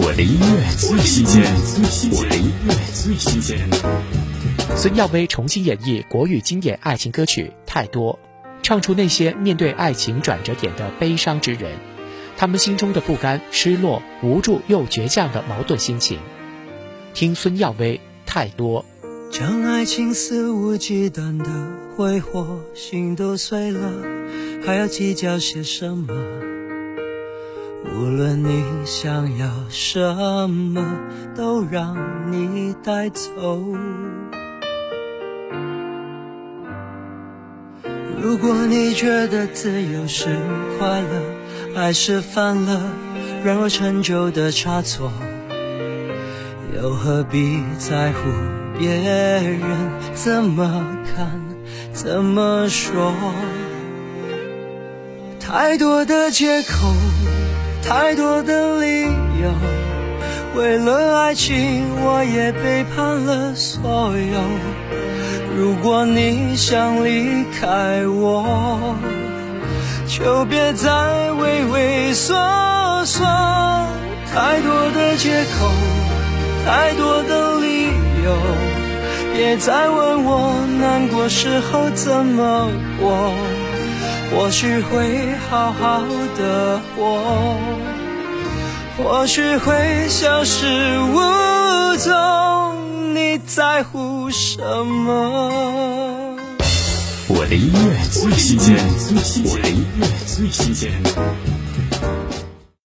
我的音乐最新鲜，我的音乐最新鲜。孙耀威重新演绎国语经典爱情歌曲《太多》，唱出那些面对爱情转折点的悲伤之人，他们心中的不甘、失落、无助又倔强的矛盾心情。听孙耀威《太多》。将爱情肆无忌惮的挥霍，心都碎了，还要计较些什么？无论你想要什么，都让你带走。如果你觉得自由是快乐，爱是犯了软弱陈旧的差错，又何必在乎别人怎么看、怎么说？太多的借口。太多的理由，为了爱情，我也背叛了所有。如果你想离开我，就别再畏畏缩缩。太多的借口，太多的理由，别再问我难过时候怎么过。或许会好好的活，或许会消失无踪。你在乎什么？我的音乐最新鲜，我的音乐最新鲜。